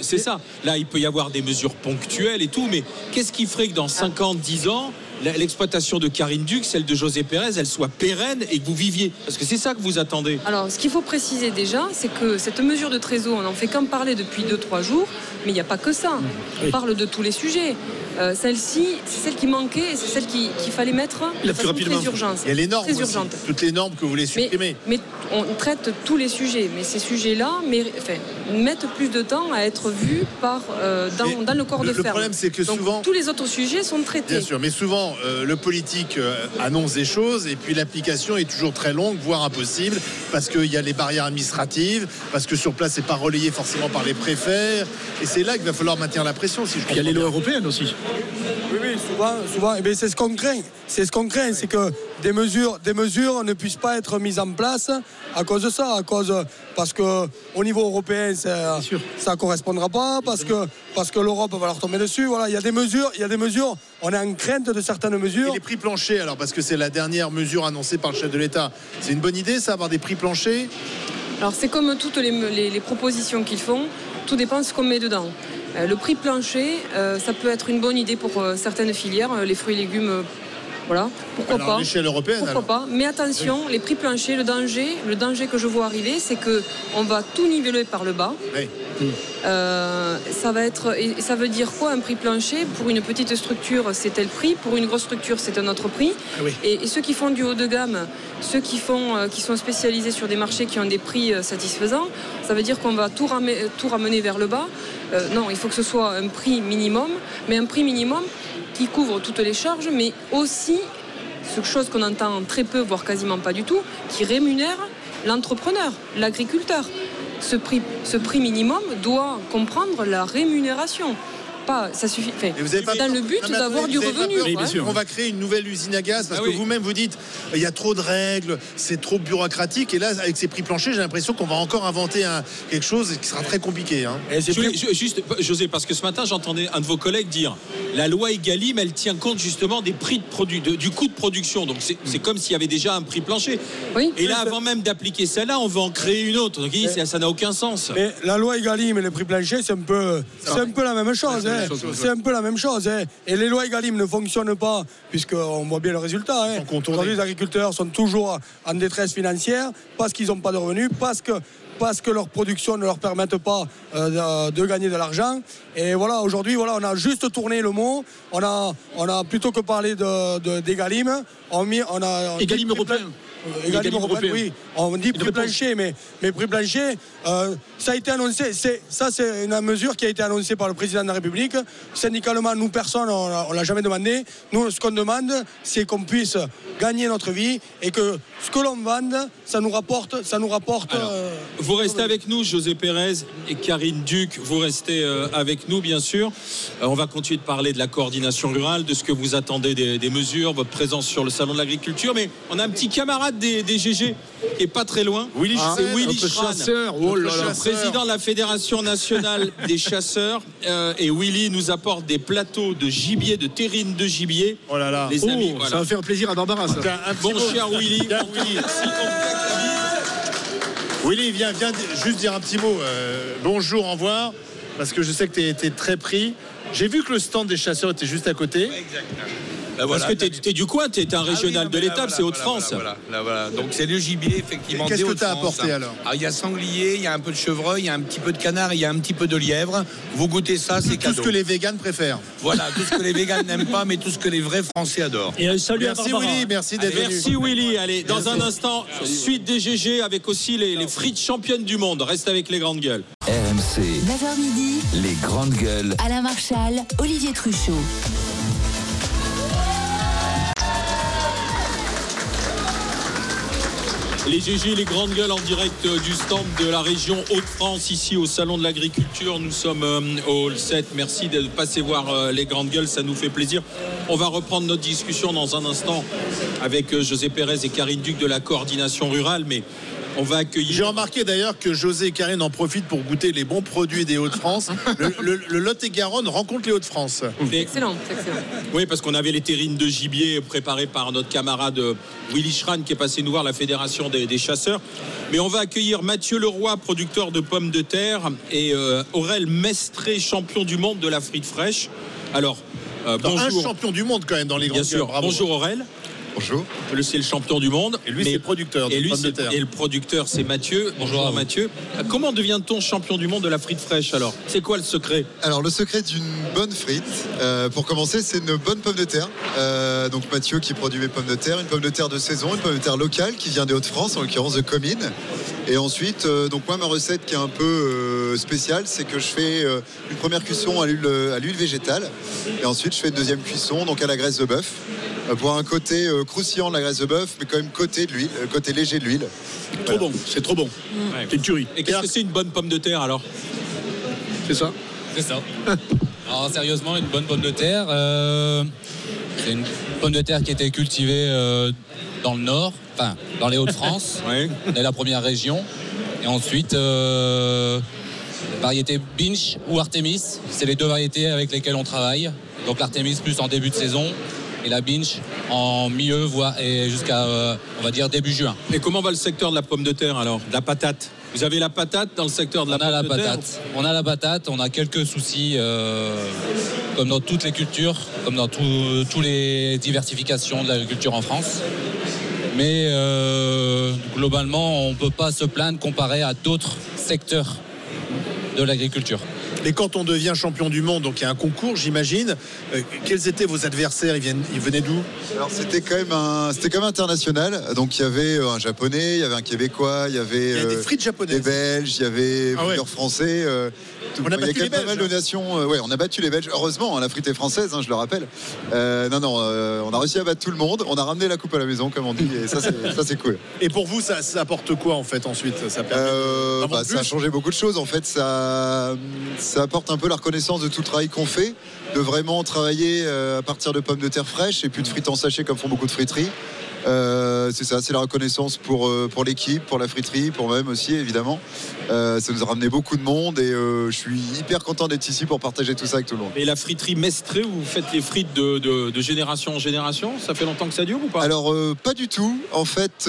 C'est ça. Là, il peut y avoir des mesures ponctuelles et tout, mais qu'est-ce qui ferait que dans 50, 10 ans, l'exploitation de Karine Duc, celle de José Pérez, elle soit pérenne et que vous viviez? Parce que c'est ça que vous attendez. Alors, ce qu'il faut préciser déjà, c'est que cette mesure de trésor, on n'en fait qu'en parler depuis 2-3 jours, mais il n'y a pas que ça. On parle de tous les sujets. Euh, Celle-ci, c'est celle qui manquait et c'est celle qui- qu'il fallait mettre de plus rapidement. très urgente. Il y a les normes aussi. Toutes les normes que vous voulez supprimer. mais on traite tous les sujets, mais ces sujets-là enfin, mettent plus de temps à être vus par, euh, dans, le corps le- de le ferme. problème, c'est que Donc, souvent- tous les autres sujets sont traités. Bien sûr, mais souvent euh, le politique euh, annonce des choses et puis l'application est toujours très longue, voire impossible, parce qu'il y a les barrières administratives, parce que sur place c'est pas relayé forcément par les préfets, et c'est là qu'il va falloir maintenir la pression. Si je Il y a les lois européennes aussi. Oui, oui, souvent, souvent. Eh bien, c'est ce qu'on craint. C'est ce qu'on craint, c'est que des mesures, des mesures ne puissent pas être mises en place à cause de ça, à cause parce que au niveau européen, ça, ça correspondra pas, parce que parce que l'Europe va leur tomber dessus. Voilà, il y a des mesures, il y a des mesures. On est en crainte de certaines Et mesures. les prix planchers, alors parce que c'est la dernière mesure annoncée par le chef de l'État, c'est une bonne idée ça, avoir des prix planchers? Alors c'est comme toutes les, les- les propositions qu'ils font, tout dépend de ce qu'on met dedans. Euh, le prix plancher, euh, ça peut être une bonne idée pour euh, certaines filières, les fruits et légumes, voilà, pourquoi Alors, pas? à l'échelle européenne, Pourquoi pas? Mais attention, les prix planchers, le danger, le danger que je vois arriver, c'est que on va tout niveler par le bas. Oui. Euh, ça va être et ça veut dire quoi un prix plancher pour une petite structure c'est tel prix? Pour une grosse structure c'est un autre prix. Ah et, et ceux qui font du haut de gamme ceux qui font euh, qui sont spécialisés sur des marchés qui ont des prix euh, satisfaisants ça veut dire qu'on va tout, ramener- tout ramener vers le bas. Non il faut que ce soit un prix minimum mais un prix minimum qui couvre toutes les charges mais aussi ce chose qu'on entend très peu voire quasiment pas du tout qui rémunère l'entrepreneur l'agriculteur ce prix, minimum doit comprendre la rémunération. Pas, ça suffit. enfin, vous avez pas dans le but d'avoir du revenu. peur quoi. On va créer une nouvelle usine à gaz parce Ah que oui. vous-même vous dites il y a trop de règles, c'est trop bureaucratique et là avec ces prix planchers j'ai l'impression qu'on va encore inventer un- quelque chose qui sera très compliqué. hein. Et c'est Je voulais- plus- je- juste, José, parce que ce matin, j'entendais un de vos collègues dire la loi Egalim, elle tient compte justement des prix de produits, de- du coût de production. Donc c'est comme s'il y avait déjà un prix plancher. Oui. Et là, avant même d'appliquer celle-là, on veut en créer une autre. Donc il dit, ça ça n'a aucun sens. Mais la loi Egalim et les prix planchers, c'est un peu, c'est un peu la même chose. Hein. C'est un peu la même chose. hein. Et les lois Egalim ne fonctionnent pas, puisqu'on voit bien le résultat. hein. Aujourd'hui, les agriculteurs sont toujours en détresse financière parce qu'ils n'ont pas de revenus, parce que parce que leur production ne leur permette pas euh, de, de gagner de l'argent. Et voilà, aujourd'hui, voilà, on a juste tourné le mot. On a, on a plutôt que parler de, de, d'Egalim, on, a. prix européen. Euh, européen. oui. On dit prix plancher, mais, mais prix plancher, euh, ça a été annoncé. C'est, ça, c'est une mesure qui a été annoncée par le président de la République. Syndicalement, nous, personne, on l'a- on l'a jamais demandé. Nous, ce qu'on demande, c'est qu'on puisse gagner notre vie et que ce que l'on vende, ça nous rapporte. Ça nous rapporte Alors, euh, Vous restez avec nous, José Pérez et Karine Duc. Vous restez euh, avec nous, bien sûr. On va continuer de parler de la coordination rurale, de ce que vous attendez des, des mesures, votre présence sur le salon de l'agriculture. Mais on a un petit camarade des, des GG est pas très loin. Willy Ah, c'est Willy chasseur. Oh là. Président de la Fédération nationale des chasseurs. Euh, et Willy nous apporte des plateaux de gibier, de terrine de gibier. Oh là là. Les Oh, Ça va faire plaisir à Barbara, ça. Un Bon cher Willy, Willy, si on Willy, viens, juste dire un petit mot. euh, bonjour, au revoir, parce que je sais que tu es, très pris. J'ai vu que le stand des chasseurs était juste à côté. Ben Parce que t'es es du coin, t'es un régional de l'étape, c'est Hauts-de-France. Voilà, voilà, voilà. Donc c'est le gibier effectivement. Qu'est-ce que t'as Hauts-de-France. apporté, alors Il y a sanglier, il y a un peu de chevreuil, il y a un petit peu de canard, il y a un petit peu de lièvre. Vous goûtez ça, c'est Tout cadeau. ce que les véganes préfèrent. Voilà, tout ce que les véganes n'aiment pas, mais tout ce que les vrais Français adorent. Et un salut Merci à. Willy, merci d'être venu. Merci Willy. Allez, dans un instant, suite des GG avec aussi les, les frites championnes du monde. Reste avec les grandes gueules. RMC, 9h midi, les grandes gueules. Alain Marchal, Olivier Truchot. Les GG, les grandes gueules en direct euh, du stand de la région Hauts-de-France, ici au Salon de l'Agriculture. Nous sommes euh, au hall 7. Merci de passer voir euh, les grandes gueules, ça nous fait plaisir. On va reprendre notre discussion dans un instant avec José Pérez et Karine Duc de la coordination rurale, mais on va accueillir. J'ai remarqué d'ailleurs que José et Karine en profitent pour goûter les bons produits des Hauts-de-France. Le, le- le Lot-et-Garonne rencontre les Hauts-de-France. Excellent, c'est excellent. Oui, parce qu'on avait les terrines de gibier préparées par notre camarade euh, Willy Schran qui est passé nous voir la Fédération des, des chasseurs. Mais on va accueillir Mathieu Leroy, producteur de pommes de terre, et euh, Aurel Mestré, champion du monde de la frite fraîche. Alors, euh, Dans Un bonjour. champion du monde quand même dans les Bien grandes sûr. Bravo. Bonjour Aurel. Bonjour. Le- C'est le champion du monde. Et lui, c'est le producteur de et lui, pommes de c'est- terre. Et le producteur, c'est Mathieu. Bonjour, Mathieu. Comment devient-on champion du monde de la frite fraîche alors? C'est quoi le secret? Alors le secret d'une bonne frite, euh, pour commencer, c'est une bonne pomme de terre. Euh, donc Mathieu qui produit mes pommes de terre, une pomme de terre de saison, une pomme de terre locale qui vient des Hauts-de-France, en l'occurrence de Comines. Et ensuite, euh, donc moi ma recette qui est un peu euh, spéciale, c'est que je fais euh, une première cuisson à l'huile à l'huile végétale, et ensuite je fais une deuxième cuisson donc à la graisse de bœuf pour un côté euh, croustillant de la graisse de bœuf, mais quand même côté de l'huile, côté léger de l'huile. Trop bon, c'est trop bon. C'est une tuerie. Et qu'est-ce que c'est une bonne pomme de terre alors? C'est ça C'est ça. Alors sérieusement, une bonne pomme de terre, euh, c'est une pomme de terre qui a été cultivée euh, dans le nord, enfin dans les Hauts-de-France, on est la première région. Et ensuite, euh, variété Binch ou Artemis, c'est les deux variétés avec lesquelles on travaille. Donc l'Artemis plus en début de saison et la Binch en milieu voire et jusqu'à euh, on va dire début juin. Et comment va le secteur de la pomme de terre alors De la patate? Vous avez la patate dans le secteur de la On a la pomme de terre patate. On a la patate. On a quelques soucis, euh, comme dans toutes les cultures, comme dans tous les diversifications de l'agriculture en France. Mais euh, globalement, on ne peut pas se plaindre comparé à d'autres secteurs de l'agriculture. Et quand on devient champion du monde, donc il y a un concours, j'imagine. euh, quels étaient vos adversaires? Ils, viennent, ils venaient d'où? Alors c'était quand même un, c'était quand même international. Donc il y avait euh, un japonais, il y avait un québécois, il y avait Il y a des frites japonaises. des belges, il y avait Ah ouais. plusieurs français. euh, On a il y a battu quand les même pas mal Belges, de nations. euh, ouais, on a battu les Belges. Heureusement, hein, la frite est française, hein, je le rappelle. Euh, non, non, euh, on a réussi à battre tout le monde. On a ramené la coupe à la maison, comme on dit, et ça, c'est, cool. Et pour vous, ça, ça apporte quoi en fait ensuite? Ça bah, ça a changé beaucoup de choses. En fait, ça, ça apporte un peu la reconnaissance de tout le travail qu'on fait, de vraiment travailler à partir de pommes de terre fraîches et puis de frites en sachet comme font beaucoup de friteries. Euh, c'est ça, c'est la reconnaissance pour, euh, pour l'équipe, pour la friterie, pour moi-même aussi évidemment. Euh, ça nous a ramené beaucoup de monde et euh, je suis hyper content d'être ici pour partager tout ça avec tout le monde. Et la friterie Mestré, où vous faites les frites de, de- de génération en génération? Ça fait longtemps que ça dure ou pas? Alors pas du tout. En fait,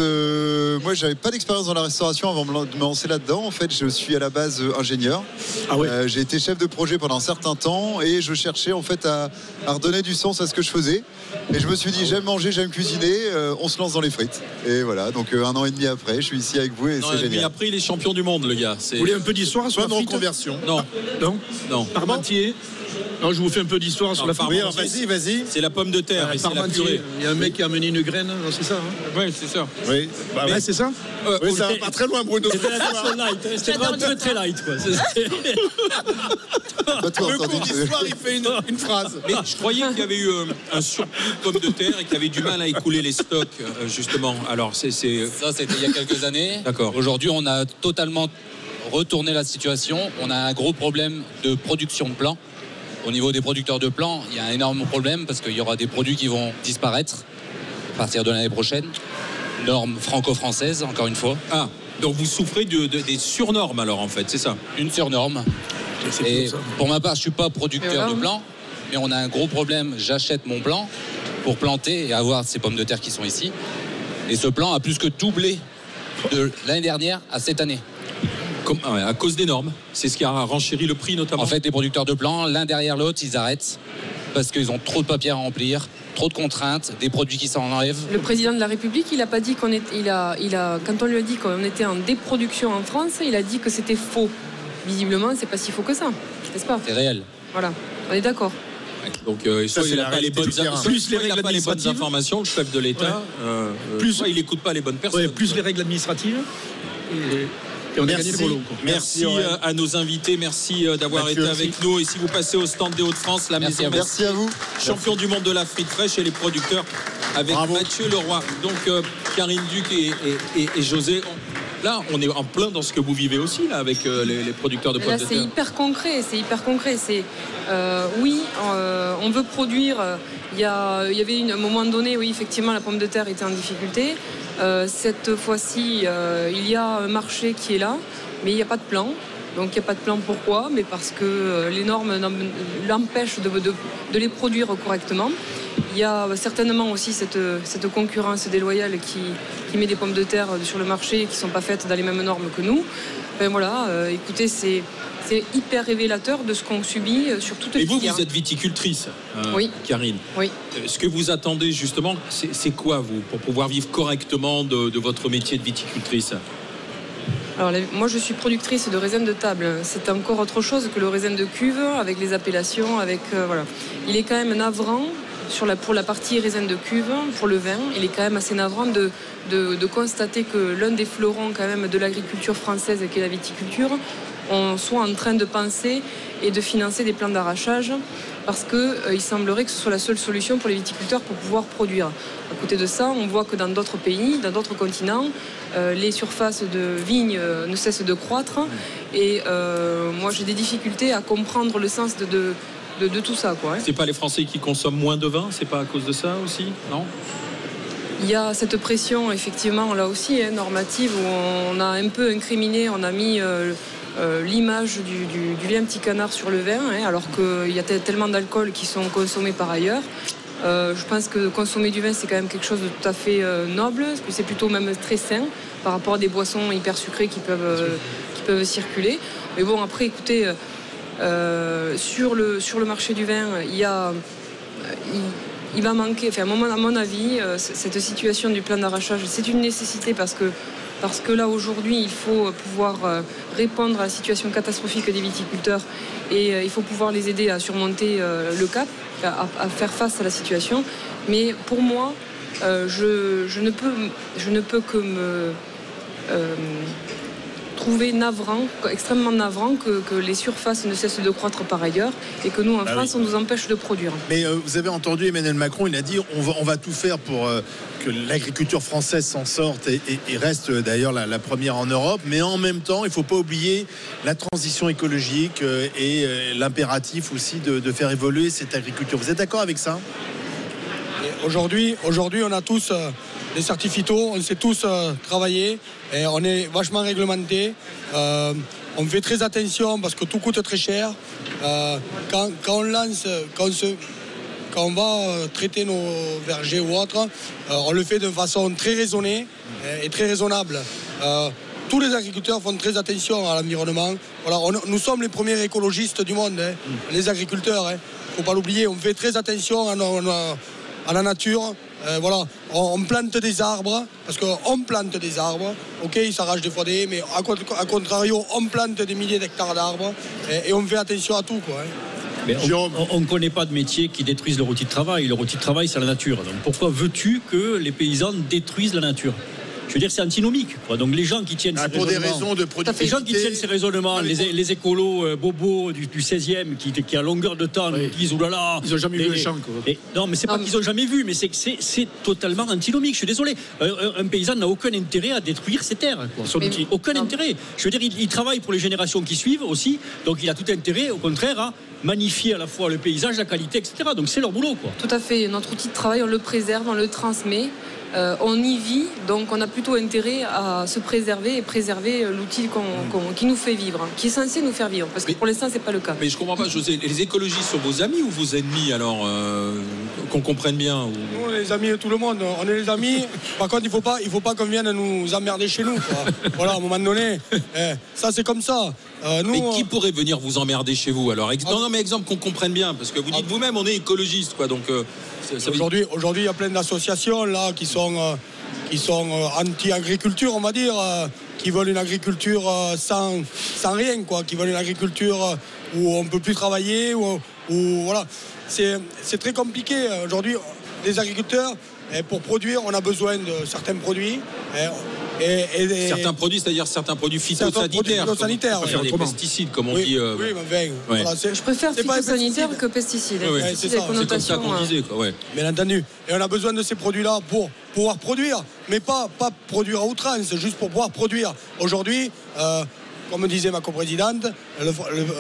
moi j'avais pas d'expérience dans la restauration avant de me lancer là-dedans. En fait, je suis à la base ingénieur. Euh, j'ai été chef de projet pendant un certain temps et je cherchais en fait à, à redonner du sens à ce que je faisais. Et je me suis dit j'aime manger, j'aime cuisiner. On se lance dans les frites. Et voilà. Donc euh, un an et demi après, je suis ici avec vous et Non, c'est et génial. après, il est champion du monde, le gars. C'est- Vous voulez un peu d'histoire la frite reconversion. Non, Non non. Parmentier Non, je vous fais un peu d'histoire sur la alors, vas-y, vas-y. C'est la pomme de terre et c'est la Parmentier, purée. il y a un mec qui a amené une graine, non, c'est ça hein Oui, c'est ça. Oui, bah, Ouais, c'est ça Euh, oui, ça va pas très loin, Bruno. C'était la version light. hein. C'était vraiment très très light. Quoi. Le cours d'histoire, il fait une, une phrase. Mais je croyais qu'il y avait eu euh, un surplus de pommes de terre et qu'il y avait du mal à écouler les stocks, euh, justement. Alors, c'est. c'est- Ça, c'était il y a quelques années. D'accord. Aujourd'hui, on a totalement retourné la situation. On a un gros problème de production de plants. Au niveau des producteurs de plants, il y a un énorme problème parce qu'il y aura des produits qui vont disparaître à partir de l'année prochaine. Normes franco-françaises, encore une fois. Ah, donc vous souffrez de, de- des surnormes, alors, en fait, c'est ça? Une surnorme. Et pour ma part, je ne suis pas producteur de plants, mais on a un gros problème. J'achète mon plant pour planter et avoir ces pommes de terre qui sont ici. Et ce plan a plus que doublé de l'année dernière à cette année. Comme- ah À cause des normes. C'est ce qui a renchéri le prix, notamment. En fait, les producteurs de plants, l'un derrière l'autre, ils arrêtent. parce qu'ils ont trop de papiers à remplir, trop de contraintes, des produits qui s'en enlèvent. Le président de la République, il a pas dit qu'on était, il a, il a, quand on lui a dit qu'on était en déproduction en France, il a dit que c'était faux. Visiblement, c'est pas si faux que ça, n'est-ce pas? C'est réel. Voilà, on est d'accord. Donc, euh, soit c'est il n'a pas les bonnes, Plus les il n'a règles pas les bonnes informations, le chef de l'État. euh, euh, Plus- soit il n'écoute pas les bonnes personnes. Ouais, plus les règles administratives. Et, et on a gagné le Merci. boulot. Merci, Merci, euh, à nos invités, merci euh, d'avoir été aussi. avec nous. Et si vous passez au stand des Hauts-de-France, la Merci maison à vous. Merci à vous. champion du monde de la frite fraîche et les producteurs avec Bravo. Mathieu Leroy. Donc euh, Karine Duc et, et- et- et José. on- Là, on est en plein dans ce que vous vivez aussi là avec euh, les, les producteurs de pommes Là, de c'est hyper concret. C'est hyper concret. C'est euh, oui, euh, on veut produire. euh, Il y, a- il y avait une- un moment donné, oui, effectivement, la pomme de terre était en difficulté. Euh, cette fois-ci, euh, il y a un marché qui est là, mais il n'y a pas de plan. Donc il n'y a pas de plan pourquoi Mais parce que euh, les normes l'empêchent de les produire correctement. Il y a certainement aussi cette, cette concurrence déloyale qui, qui met des pommes de terre sur le marché qui ne sont pas faites dans les mêmes normes que nous. Ben voilà, euh, écoutez, c'est hyper révélateur de ce qu'on subit euh, sur toute Et les vous, vous êtes viticultrice, euh, Oui. Karine. Oui. Ce que vous attendez justement, c'est quoi vous pour pouvoir vivre correctement de, de votre métier de viticultrice? Alors, moi, je suis productrice de raisin de table. C'est encore autre chose que le raisin de cuve, avec les appellations, avec euh, voilà. Il est quand même navrant sur la, pour la partie raisin de cuve, pour le vin. Il est quand même assez navrant de, de, constater que l'un des fleurons quand même de l'agriculture française, qui est la viticulture, on soit en train de penser et de financer des plans d'arrachage parce qu'il semblerait que ce soit la seule solution pour les viticulteurs pour pouvoir produire. À côté de ça, on voit que dans d'autres pays, dans d'autres continents, euh, les surfaces de vignes euh, ne cessent de croître. Et euh, moi, j'ai des difficultés à comprendre le sens de, de- de tout ça. Quoi. C'est pas les Français qui consomment moins de vin C'est pas à cause de ça aussi Non? Il y a cette pression, effectivement, là aussi, hein, normative, où on a un peu incriminé, on a mis euh, euh, l'image du, du- du vilain petit canard sur le vin, hein, alors qu'il y a tel- tellement d'alcool qui sont consommés par ailleurs. Euh, je pense que consommer du vin, c'est quand même quelque chose de tout à fait noble, c'est plutôt même très sain par rapport à des boissons hyper sucrées qui peuvent, qui peuvent circuler. Mais bon, après, écoutez, sur, le, sur le marché du vin, il y a il, il va manquer, enfin, à mon, avis, euh, cette situation du plan d'arrachage, c'est une nécessité parce que, parce que là, aujourd'hui, il faut pouvoir euh, répondre à la situation catastrophique des viticulteurs et euh, il faut pouvoir les aider à surmonter euh, le cap, à, faire face à la situation. Mais pour moi, euh, je, je ne peux, je ne peux que me euh, trouver navrant, extrêmement navrant que, que les surfaces ne cessent de croître par ailleurs et que nous, en Ah France, oui. on nous empêche de produire. Mais euh, vous avez entendu Emmanuel Macron, il a dit on va, on va tout faire pour euh, que l'agriculture française s'en sorte et, et- et reste euh, d'ailleurs la, la première en Europe. Mais en même temps, il ne faut pas oublier la transition écologique euh, et euh, l'impératif aussi de, de faire évoluer cette agriculture. Vous êtes d'accord avec ça? Aujourd'hui, aujourd'hui, on a tous des certificats, on sait tous euh, travailler et on est vachement réglementé. Euh, on fait très attention parce que tout coûte très cher. Euh, quand, on lance, quand on, va euh, traiter nos vergers ou autres, on le fait de façon très raisonnée et très raisonnable. Tous les agriculteurs font très attention à l'environnement. Voilà, nous sommes les premiers écologistes du monde, hein, les agriculteurs. Il ne faut pas l'oublier. On fait très attention à la nature. Euh, voilà, on, on plante des arbres parce qu'on plante des arbres. Ok, ils s'arrachent des fois des, mais à, con- à contrario, on plante des milliers d'hectares d'arbres et, et on fait attention à tout. Quoi, hein. Mais on ne connaît pas de métier qui détruisent leur outil de travail. Leur outil de travail, c'est la nature. Donc pourquoi veux-tu que les paysans détruisent la nature? Je veux dire, c'est antinomique. quoi. Donc les gens qui tiennent Ah, ces pour des raisonnements- raisons de Les gens qui tiennent ces raisonnements, les, les écolos euh, bobos du, du 16e, qui, qui à longueur de temps nous disent oulala. Ils ont jamais les- vu un champ, quoi. et- non, mais c'est pas qu'ils ont jamais vu, mais c'est que c'est- totalement antinomique. Je suis désolé. Un, paysan n'a aucun intérêt à détruire ses terres. quoi. Son Mais- outil. Aucun intérêt. Je veux dire, il, il travaille pour les générations qui suivent aussi, donc il a tout intérêt, au contraire, à magnifier à la fois le paysage, la qualité, etc. Donc c'est leur boulot, quoi. Tout à fait. Notre outil de travail, on le préserve, on le transmet. Euh, on y vit, donc on a plutôt intérêt à se préserver et préserver l'outil qu'on- qu'on- qui nous fait vivre, qui est censé nous faire vivre, parce que pour l'instant, c'est pas le cas. Mais je comprends pas, José. Les écologistes sont vos amis ou vos ennemis alors euh, Qu'on comprenne bien. ou- Nous, on est les amis de tout le monde. On est les amis. Par contre, il faut pas, il faut pas qu'on vienne nous emmerder chez nous. quoi. voilà, à un moment donné, eh, ça c'est comme ça. Euh, nous, Mais euh, qui pourrait venir vous emmerder chez vous alors Ex- Non, non, mais exemple qu'on comprenne bien, parce que vous dites vous-même, on est écologiste, quoi. Donc, euh, ça- Aujourd'hui, aujourd'hui, il y a plein d'associations là qui sont, euh, qui sont anti-agriculture, on va dire, qui veulent une agriculture sans, sans rien, quoi, qui veulent une agriculture où on ne peut plus travailler, où, où- voilà. C'est très compliqué. Aujourd'hui, les agriculteurs, eh, pour produire, on a besoin de certains produits. et, et- et- certains produits, c'est-à-dire certains produits phytosanitaires, comme- phytosanitaires, oui. des pesticides, comme on Oui, dit. euh, oui, mais enfin, ouais. voilà, Je préfère phytosanitaire que pesticides. C'est comme ça qu'on disait, quoi. Ouais. Bien entendu. Et on a besoin de ces produits-là pour pouvoir produire, mais pas, pas produire à outrance, juste pour pouvoir produire. Aujourd'hui, euh, comme disait ma coprésidente,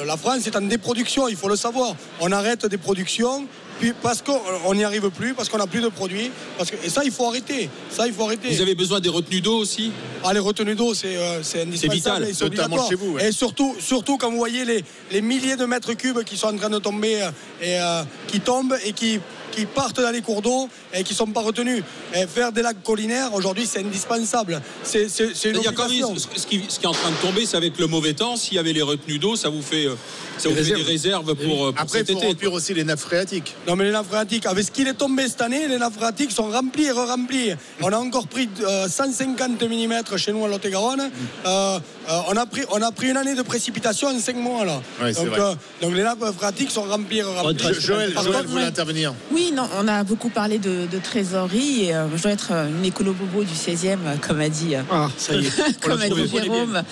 la France est en déproduction, il faut le savoir. On arrête des productions puis parce qu'on n'y arrive plus, parce qu'on n'a plus de produits. Parce que, et ça, il faut arrêter. Ça, il faut arrêter. Vous avez besoin des retenues d'eau aussi? Ah, les retenues d'eau, c'est euh, c'est indispensable. vital, et c'est notamment obligatoire. chez vous, ouais. Et surtout, surtout quand vous voyez les, les milliers de mètres cubes qui sont en train de tomber euh, et euh, qui tombent et qui, qui partent dans les cours d'eau et qui ne sont pas retenus. Et faire des lacs collinaires, aujourd'hui, c'est indispensable. C'est c'est- c'est une Il y a quand même, obligation. ce, ce qui, ce qui est en train de tomber, c'est avec le mauvais temps. S'il y avait les retenues d'eau, ça vous fait, euh, ça vous Des fait des réserves pour, euh, pour Après, cet il faut été. remplir aussi les nappes phréatiques. Non mais les nappes phréatiques, avec ce qu'il est tombé cette année, les nappes phréatiques sont remplies et re-remplies. On a encore pris euh, 150 mm chez nous à Lot-et-Garonne. Euh, euh, on, a pris, on a pris une année de précipitation en 5 mois là. Ouais, donc, euh, donc les nappes phréatiques sont re-remplies. Jo- Joël, Par Joël contre, voulait ouais. intervenir. Oui, non, on a beaucoup parlé de, de trésorerie et euh, je dois être une écolo-bobo du 16e, euh, comme a dit, Ah, ça y est. on comme l'a a trouvé. dit Jérôme.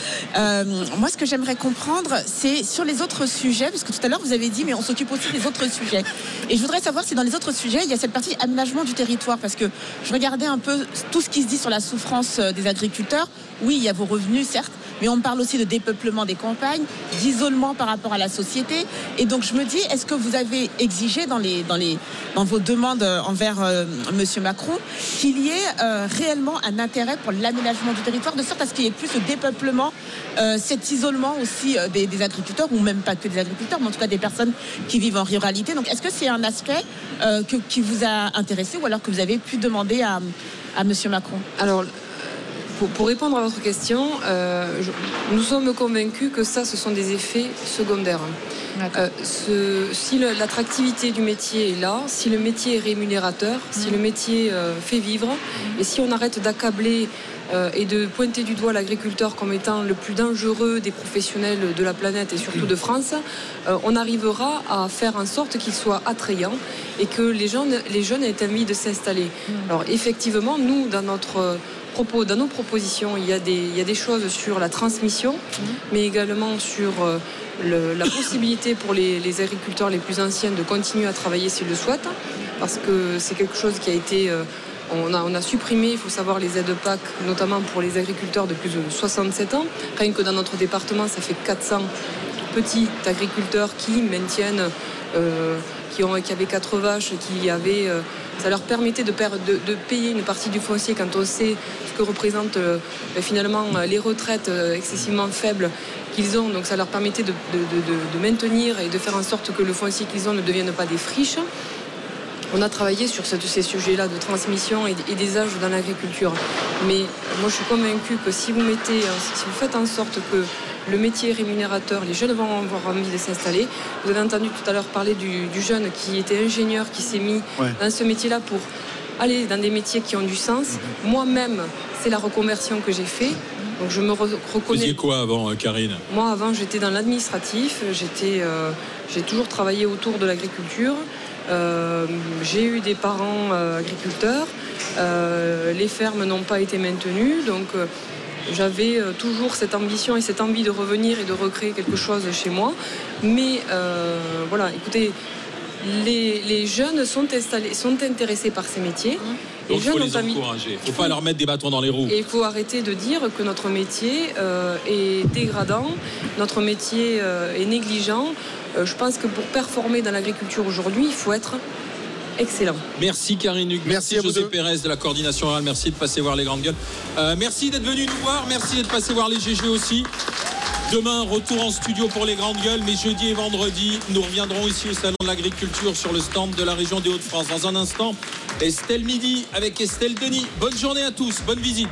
Moi, ce que j'aimerais comprendre, c'est sur les autres sujets, parce que tout à l'heure, vous avez dit, mais on s'occupe aussi des autres sujets. Et je voudrais savoir si dans les autres sujets, il y a cette partie aménagement du territoire, parce que je regardais un peu tout ce qui se dit sur la souffrance des agriculteurs. Oui, il y a vos revenus, certes, mais on parle aussi de dépeuplement des campagnes, d'isolement par rapport à la société. Et donc, je me dis, est-ce que vous avez exigé dans, les, dans, les, dans vos demandes euh, envers euh, Monsieur Macron qu'il y ait euh, réellement un intérêt pour l'aménagement du territoire, de sorte à ce qu'il y ait plus de dépeuplement, cet isolement aussi des, agriculteurs, ou même pas que des agriculteurs, mais en tout cas des personnes qui vivent en ruralité. Donc, est-ce que c'est un aspect qui vous a intéressé ou alors que vous avez pu demander à, Monsieur Macron? Alors, pour, pour répondre à votre question, euh, je- nous sommes convaincus que ça, ce sont des effets secondaires. Euh, ce- si l'attractivité du métier est là, si le métier est rémunérateur, si le métier euh, fait vivre, et si on arrête d'accabler et de pointer du doigt l'agriculteur comme étant le plus dangereux des professionnels de la planète et surtout de France, on arrivera à faire en sorte qu'il soit attrayant et que les jeunes, les jeunes aient envie de s'installer. Alors effectivement, nous, dans notre propos, dans nos propositions, il y a des, choses sur la transmission, mais également sur euh, la possibilité pour les, agriculteurs les plus anciens de continuer à travailler s'ils le souhaitent, parce que c'est quelque chose qui a été... euh, on a, supprimé, il faut savoir, les aides PAC, notamment pour les agriculteurs de plus de 67 ans. Rien que dans notre département, ça fait 400 petits agriculteurs qui maintiennent, euh, qui, avaient quatre vaches, qui avaient, ça leur permettait de, payer une partie du foncier quand on sait ce que représentent euh, ben, finalement euh, les retraites euh, excessivement faibles qu'ils ont. Donc ça leur permettait de, maintenir et de faire en sorte que le foncier qu'ils ont ne devienne pas des friches. On a travaillé sur ce- ces sujets-là de transmission et, des âges dans l'agriculture. Mais moi, je suis convaincue que si vous mettez, si vous faites en sorte que le métier est rémunérateur, les jeunes vont avoir envie de s'installer. Vous avez entendu tout à l'heure parler du, du jeune qui était ingénieur, qui s'est mis Ouais. dans ce métier-là pour aller dans des métiers qui ont du sens. Moi-même, c'est la reconversion que j'ai fait. Donc je me re- Vous reconnais. faisiez quoi avant, euh, Karine? Moi, avant, j'étais dans l'administratif. J'étais, euh, j'ai toujours travaillé autour de l'agriculture. Euh, j'ai eu des parents euh, agriculteurs. Euh, les fermes n'ont pas été maintenues, donc euh, j'avais euh, toujours cette ambition et cette envie de revenir et de recréer quelque chose chez moi. Mais euh, voilà, écoutez, les, les jeunes sont, installés, sont intéressés par ces métiers. Les Donc il faut jeunes les encourager. Il ne faut pas leur mettre des bâtons dans les roues. et il faut arrêter de dire que notre métier euh, est dégradant, notre métier euh, est négligent. Euh, je pense que pour performer dans l'agriculture aujourd'hui, il faut être excellent. Merci Karine Hugues, merci, Merci à vous José. Pérez de la coordination orale, merci de passer voir les grandes gueules. Euh, merci d'être venu nous voir, merci d'être passé voir les GG aussi. Demain, retour en studio pour les grandes gueules, mais jeudi et vendredi, nous reviendrons ici au Salon de l'Agriculture sur le stand de la région des Hauts-de-France. Dans un instant, Estelle Midi avec Estelle Denis. Bonne journée à tous, bonne visite.